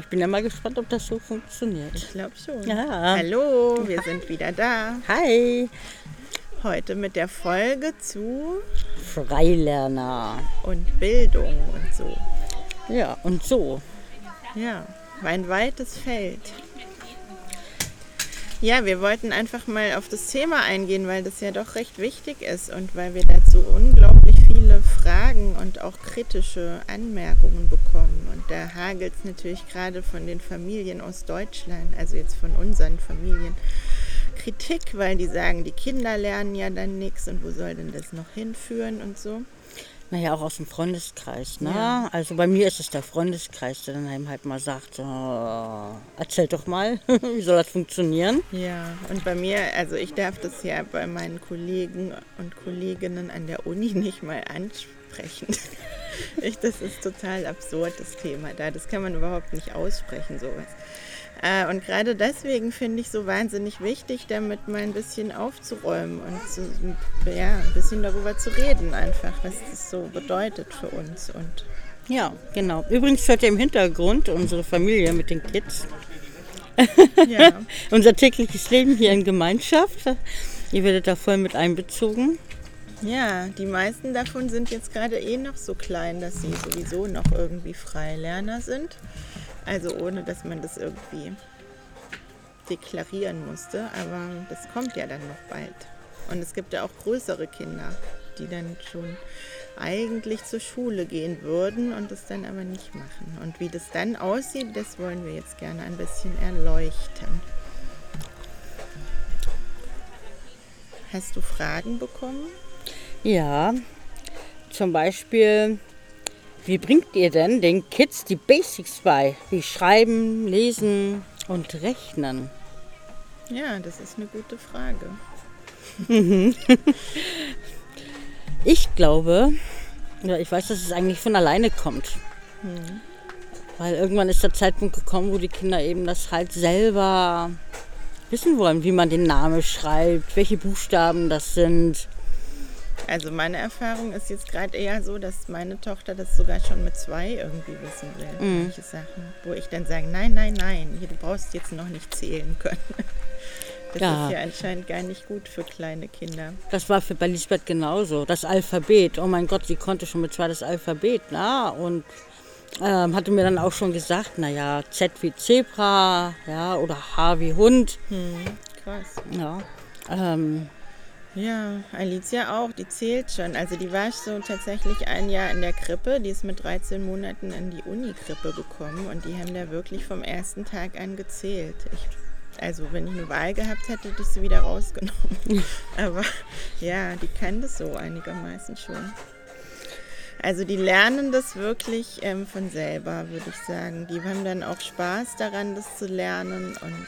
Ich bin ja mal gespannt, ob das so funktioniert. Ich glaube schon. Ja. Hallo, wir sind wieder da. Hi, Heute mit der Folge zu Freilerner. und Bildung und so. Ja, und so. Ja, war ein weites Feld. Ja, wir wollten einfach mal auf das Thema eingehen, weil das ja doch recht wichtig ist und weil wir dazu unglaublich viele Fragen und auch kritische Anmerkungen bekommen. Und da hagelt es natürlich gerade von den Familien aus Deutschland, also jetzt von unseren Familien, Kritik, weil die sagen, die Kinder lernen ja dann nichts und wo soll denn das noch hinführen und so. Naja, auch aus dem Freundeskreis. Ne? Ja. Also bei mir ist es der Freundeskreis, der dann einem halt mal sagt, oh, erzähl doch mal, wie soll das funktionieren? Ja, und bei mir, also ich darf das ja bei meinen Kollegen und Kolleginnen an der Uni nicht mal ansprechen. Ich, das ist total absurd, das Thema da. Das kann man überhaupt nicht aussprechen, sowas. Äh, Und gerade deswegen finde ich so wahnsinnig wichtig, damit mal ein bisschen aufzuräumen und zu, ja, ein bisschen darüber zu reden, einfach, was das so bedeutet für uns. Und Ja, genau. Übrigens hört ihr im Hintergrund unsere Familie mit den Kids. ja, Unser tägliches Leben hier in Gemeinschaft. Ihr werdet da voll mit einbezogen. ja, die meisten davon sind jetzt gerade eh noch so klein, dass sie sowieso noch irgendwie Freilerner sind. Also ohne, dass man das irgendwie deklarieren musste. Aber das kommt ja dann noch bald. Und es gibt ja auch größere Kinder, die dann schon eigentlich zur Schule gehen würden und das dann aber nicht machen. Und wie das dann aussieht, das wollen wir jetzt gerne ein bisschen erleuchten. Hast du Fragen bekommen? Ja, zum Beispiel, wie bringt ihr denn den Kids die Basics bei? Wie schreiben, lesen und rechnen? Ja, das ist eine gute Frage. Ich glaube, ja, ich weiß, dass es eigentlich von alleine kommt. Weil irgendwann ist der Zeitpunkt gekommen, wo die Kinder eben das halt selber wissen wollen, wie man den Namen schreibt, welche Buchstaben das sind. Also meine Erfahrung ist jetzt gerade eher so, dass meine Tochter das sogar schon mit zwei irgendwie wissen will. Manche Sachen, wo ich dann sage, nein, nein, nein, du brauchst jetzt noch nicht zählen können. Das Ja. ist ja anscheinend gar nicht gut für kleine Kinder. Das war für bei Lisbeth genauso. Das Alphabet. Oh mein Gott, sie konnte schon mit zwei das Alphabet. Na? Und ähm, hatte mir dann auch schon gesagt, naja, Z wie Zebra, ja, oder H wie Hund. Krass. Ja. Ähm, Ja, Alicia auch, die zählt schon. Also die war so tatsächlich ein Jahr in der Krippe. Die ist mit 13 Monaten in die Uni-Krippe gekommen und die haben da wirklich vom ersten Tag an gezählt. Ich, also wenn ich eine Wahl gehabt hätte, hätte ich sie wieder rausgenommen. Aber ja, die kann das so einigermaßen schon. Also die lernen das wirklich ähm, von selber, würde ich sagen. Die haben dann auch Spaß daran, das zu lernen und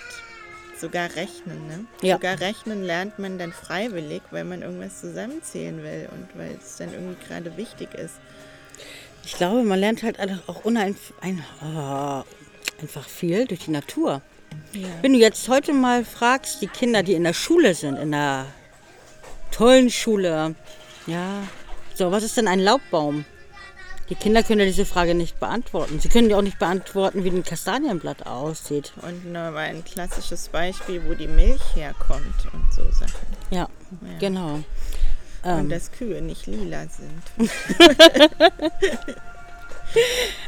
sogar rechnen. Ne? Ja. Sogar rechnen lernt man dann freiwillig, weil man irgendwas zusammenzählen will und weil es dann irgendwie gerade wichtig ist. ich glaube, man lernt halt auch uneinf ein, oh, einfach viel durch die Natur. Ja. Wenn du jetzt heute mal fragst, die Kinder, die in der Schule sind, in der tollen Schule, ja, so, was ist denn ein Laubbaum? Die Kinder können ja diese Frage nicht beantworten. Sie können ja auch nicht beantworten, wie ein Kastanienblatt aussieht. Und nur mal ein klassisches Beispiel, wo die Milch herkommt und so Sachen. Ja, genau. Und Ähm, dass Kühe nicht lila sind.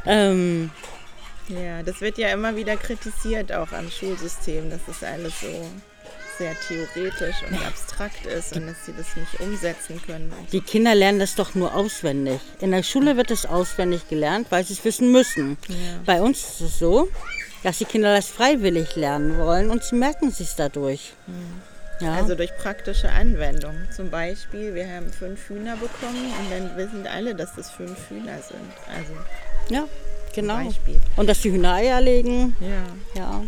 ähm, Ja, das wird ja immer wieder kritisiert, auch am Schulsystem, dass das alles so sehr theoretisch und abstrakt ist und dass sie das nicht umsetzen können. Die Kinder lernen das doch nur auswendig. In der Schule wird es auswendig gelernt, weil sie es wissen müssen. Ja. Bei uns ist es so, dass die Kinder das freiwillig lernen wollen und sie merken sich dadurch. Ja. Also durch praktische Anwendung. Zum Beispiel, wir haben fünf Hühner bekommen und dann wissen alle, dass das fünf Hühner sind. Also ja, genau. Beispiel. Und dass die Hühner Eier legen, ja, ja.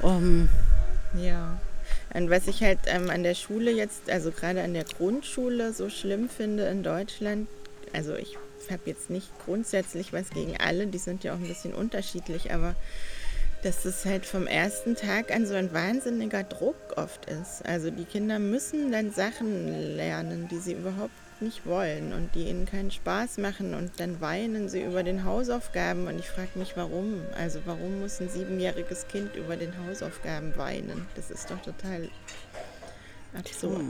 Um, ja. Und was ich halt ähm, an der Schule jetzt, also gerade an der Grundschule so schlimm finde in Deutschland, also ich habe jetzt nicht grundsätzlich was gegen alle, die sind ja auch ein bisschen unterschiedlich, aber dass das halt vom ersten Tag an so ein wahnsinniger Druck oft ist. Also die Kinder müssen dann Sachen lernen, die sie überhaupt nicht wollen und die ihnen keinen Spaß machen und dann weinen sie über den Hausaufgaben und ich frage mich, warum. Also warum muss ein siebenjähriges Kind über den Hausaufgaben weinen? Das ist doch total absurd.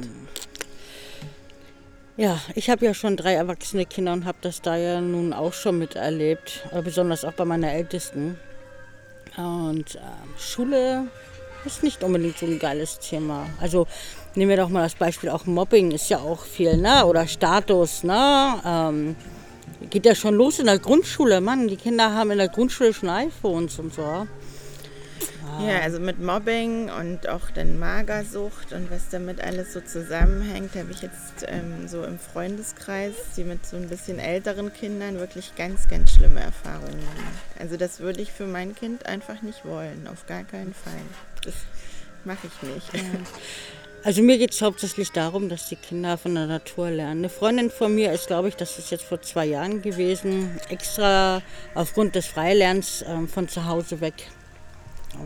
Ja, ich habe ja schon drei erwachsene Kinder und habe das da ja nun auch schon miterlebt, besonders auch bei meiner Ältesten. Und äh, Schule ist nicht unbedingt so ein geiles Thema. Also nehmen wir doch mal das Beispiel, auch Mobbing ist ja auch viel, ne? Oder Status, ne? Ähm, geht ja schon los in der Grundschule. Mann, die Kinder haben in der Grundschule schon iPhones und so. Ja, also mit Mobbing und auch dann Magersucht und was damit alles so zusammenhängt, habe ich jetzt ähm, so im Freundeskreis, die mit so ein bisschen älteren Kindern wirklich ganz, ganz schlimme Erfahrungen gemacht. Also das würde ich für mein Kind einfach nicht wollen, auf gar keinen Fall. Das mache ich nicht. Ja. Also mir geht es hauptsächlich darum, dass die Kinder von der Natur lernen. Eine Freundin von mir ist, glaube ich, das ist jetzt vor zwei Jahren gewesen, extra aufgrund des Freilernens ähm, von zu Hause weg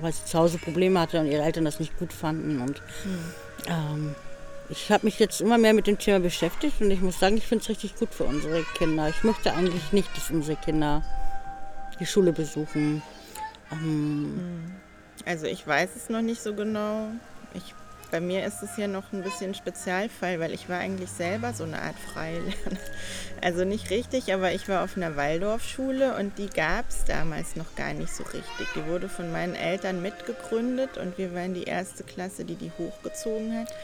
weil sie zu Hause Probleme hatte und ihre Eltern das nicht gut fanden. Und mhm. ähm, ich habe mich jetzt immer mehr mit dem Thema beschäftigt und ich muss sagen, ich finde es richtig gut für unsere Kinder. Ich möchte eigentlich nicht, dass unsere Kinder die Schule besuchen. Ähm, hm. Also ich weiß es noch nicht so genau. Ich bei mir ist es ja noch ein bisschen Spezialfall, weil ich war eigentlich selber so eine Art Freilerner. Also nicht richtig, aber ich war auf einer Waldorfschule und die gab es damals noch gar nicht so richtig. Die wurde von meinen Eltern mitgegründet und wir waren die erste Klasse, die die hochgezogen hat.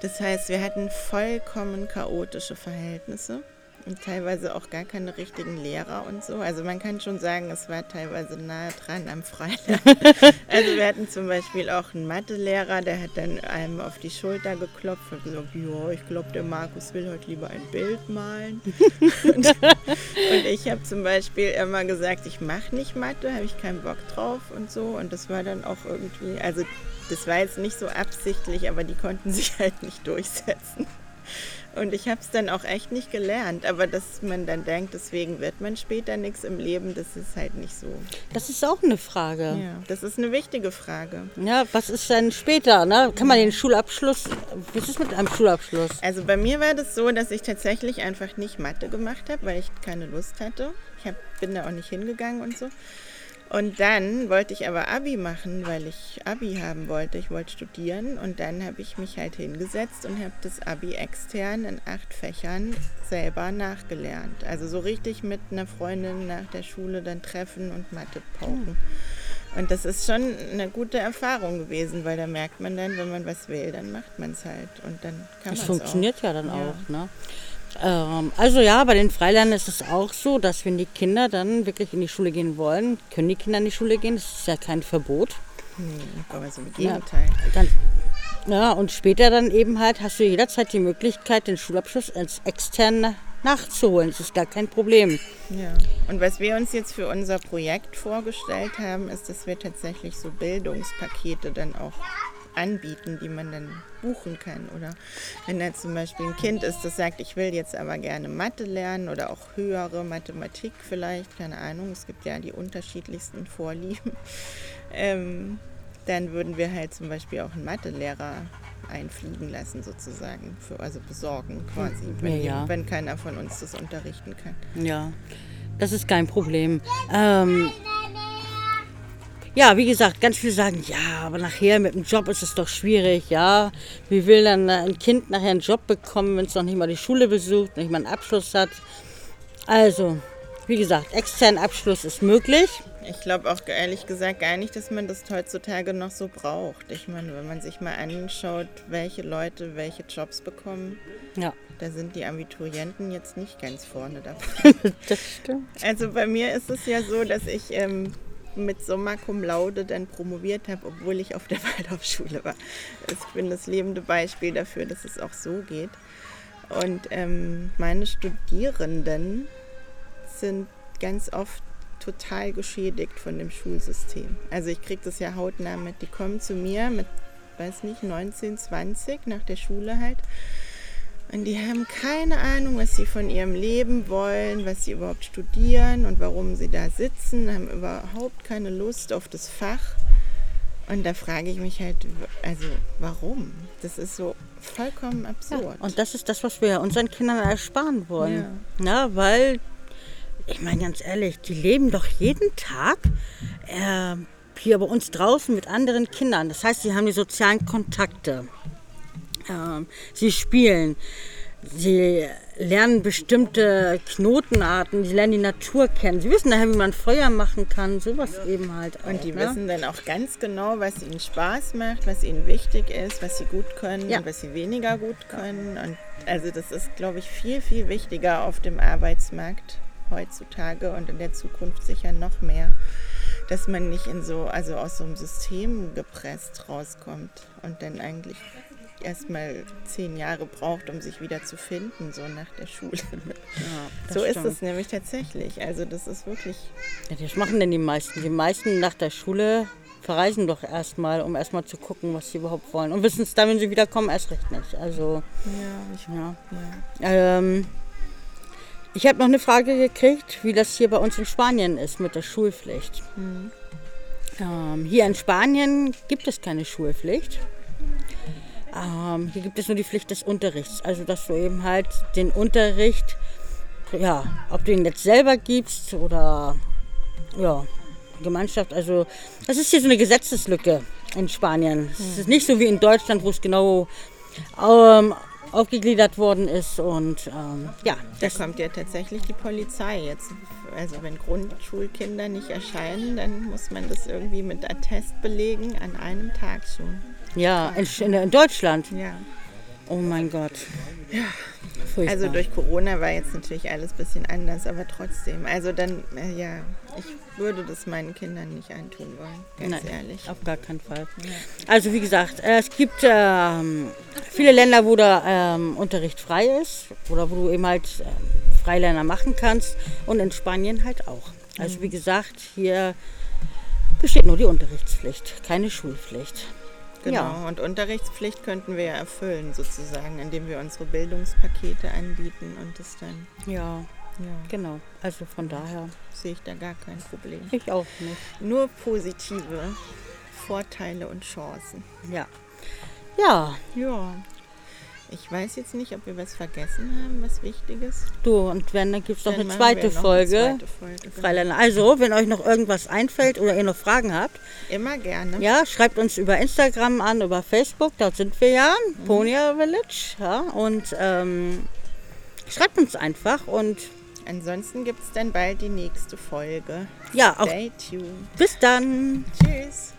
Das heißt, wir hatten vollkommen chaotische Verhältnisse und teilweise auch gar keine richtigen Lehrer und so. Also man kann schon sagen, es war teilweise nahe dran am Freitag. also wir hatten zum Beispiel auch einen Mathelehrer, der hat dann einem auf die Schulter geklopft und gesagt, ja, ich glaube, der Markus will heute lieber ein Bild malen. und, und, ich habe zum Beispiel immer gesagt, ich mache nicht Mathe, habe ich keinen Bock drauf und so. Und das war dann auch irgendwie, also das war jetzt nicht so absichtlich, aber die konnten sich halt nicht durchsetzen. Und ich habe es dann auch echt nicht gelernt. Aber dass man dann denkt, deswegen wird man später nichts im Leben, das ist halt nicht so. Das ist auch eine Frage. Ja, das ist eine wichtige Frage. Ja, was ist denn später? Ne? Kann man den Schulabschluss, wie ist es mit einem Schulabschluss? Also bei mir war das so, dass ich tatsächlich einfach nicht Mathe gemacht habe, weil ich keine Lust hatte. Ich hab, bin da auch nicht hingegangen und so. Und dann wollte ich aber Abi machen, weil ich Abi haben wollte. Ich wollte studieren und dann habe ich mich halt hingesetzt und habe das Abi extern in acht Fächern selber nachgelernt. Also so richtig mit einer Freundin nach der Schule dann treffen und Mathe pauken. Und das ist schon eine gute Erfahrung gewesen, weil da merkt man dann, wenn man was will, dann macht man es halt und dann kann man es. Das funktioniert auch. ja dann ja. auch, ne? Ähm, also ja, bei den Freilernern ist es auch so, dass wenn die Kinder dann wirklich in die Schule gehen wollen, können die Kinder in die Schule gehen. Das ist ja kein Verbot. Hm, aber so im Gegenteil. Ja, dann, ja, und später dann eben halt hast du jederzeit die Möglichkeit, den Schulabschluss als extern nachzuholen. Das ist gar kein Problem. Ja. Und was wir uns jetzt für unser Projekt vorgestellt haben, ist, dass wir tatsächlich so Bildungspakete dann auch anbieten, die man dann buchen kann. Oder wenn da zum Beispiel ein Kind ist, das sagt, ich will jetzt aber gerne Mathe lernen oder auch höhere Mathematik vielleicht, keine Ahnung, es gibt ja die unterschiedlichsten Vorlieben, ähm, dann würden wir halt zum Beispiel auch einen Mathelehrer einfliegen lassen sozusagen, für, also besorgen quasi, wenn, ja, ja. wenn keiner von uns das unterrichten kann. Ja, das ist kein Problem. Ähm, ja, wie gesagt, ganz viele sagen, ja, aber nachher mit dem Job ist es doch schwierig, ja. Wie will dann ein Kind nachher einen Job bekommen, wenn es noch nicht mal die Schule besucht, nicht mal einen Abschluss hat? Also, wie gesagt, externen Abschluss ist möglich. Ich glaube auch ehrlich gesagt gar nicht, dass man das heutzutage noch so braucht. Ich meine, wenn man sich mal anschaut, welche Leute welche Jobs bekommen, ja. da sind die Abiturienten jetzt nicht ganz vorne dabei. das stimmt. Also bei mir ist es ja so, dass ich ähm, mit Sommer Cum Laude dann promoviert habe, obwohl ich auf der Waldorfschule war. Also ich bin das lebende Beispiel dafür, dass es auch so geht. Und ähm, meine Studierenden sind ganz oft total geschädigt von dem Schulsystem. Also ich kriege das ja hautnah mit. Die kommen zu mir mit, weiß nicht, 19, 20 nach der Schule halt und die haben keine Ahnung, was sie von ihrem Leben wollen, was sie überhaupt studieren und warum sie da sitzen, haben überhaupt keine Lust auf das Fach. Und da frage ich mich halt, also warum? Das ist so vollkommen absurd. Ja, und das ist das, was wir unseren Kindern ersparen wollen. Ja. Na, weil, ich meine ganz ehrlich, die leben doch jeden Tag äh, hier bei uns draußen mit anderen Kindern. Das heißt, sie haben die sozialen Kontakte. Ähm, sie spielen. Sie lernen bestimmte Knotenarten, sie lernen die Natur kennen. Sie wissen daher, wie man Feuer machen kann, sowas eben halt. Auch, und die ne? wissen dann auch ganz genau, was ihnen Spaß macht, was ihnen wichtig ist, was sie gut können ja. und was sie weniger gut können. Und also das ist, glaube ich, viel, viel wichtiger auf dem Arbeitsmarkt heutzutage und in der Zukunft sicher noch mehr, dass man nicht in so, also aus so einem System gepresst rauskommt und dann eigentlich erstmal zehn Jahre braucht, um sich wieder zu finden, so nach der Schule. Ja, so stimmt. ist es nämlich tatsächlich. Also das ist wirklich. Ja, das machen denn die meisten. Die meisten nach der Schule verreisen doch erstmal, um erstmal zu gucken, was sie überhaupt wollen. Und wissen es dann, wenn sie wiederkommen, erst recht nicht. Also. Ja, ich, ja. ja. Ähm, ich habe noch eine Frage gekriegt, wie das hier bei uns in Spanien ist mit der Schulpflicht. Mhm. Ähm, hier in Spanien gibt es keine Schulpflicht. Ähm, hier gibt es nur die Pflicht des Unterrichts. Also, dass du eben halt den Unterricht, ja, ob du ihn jetzt selber gibst oder ja, Gemeinschaft. Also, das ist hier so eine Gesetzeslücke in Spanien. Es hm. ist nicht so wie in Deutschland, wo es genau ähm, aufgegliedert worden ist. Und ähm, ja. Da kommt ja tatsächlich die Polizei jetzt. Also wenn Grundschulkinder nicht erscheinen, dann muss man das irgendwie mit Attest belegen an einem Tag schon. Ja, in, in Deutschland. Ja. Oh mein Gott. Ja. Furchtbar. Also durch Corona war jetzt natürlich alles ein bisschen anders, aber trotzdem. Also dann, äh, ja, ich würde das meinen Kindern nicht antun wollen, ganz Nein, ehrlich. Auf gar keinen Fall. Ja. Also wie gesagt, es gibt ähm, viele Länder, wo der ähm, Unterricht frei ist oder wo du eben halt äh, Freilerner machen kannst und in Spanien halt auch. Also wie gesagt, hier besteht nur die Unterrichtspflicht, keine Schulpflicht. Genau, ja. und Unterrichtspflicht könnten wir ja erfüllen sozusagen, indem wir unsere Bildungspakete anbieten und das dann. Ja, ja. genau. Also von daher sehe ich da gar kein Problem. Ich auch nicht. Nur positive Vorteile und Chancen. Ja. Ja. Ja. Ich weiß jetzt nicht, ob wir was vergessen haben, was Wichtiges. Du, und wenn, dann gibt es noch eine zweite Folge. Eine zweite Folge genau. Also, wenn euch noch irgendwas einfällt oder ihr noch Fragen habt. Immer gerne. Ja, schreibt uns über Instagram an, über Facebook, dort sind wir ja, mhm. Ponia Village. Ja, und ähm, schreibt uns einfach und. Ansonsten gibt es dann bald die nächste Folge. Ja, auch. Stay tuned. Bis dann. Tschüss.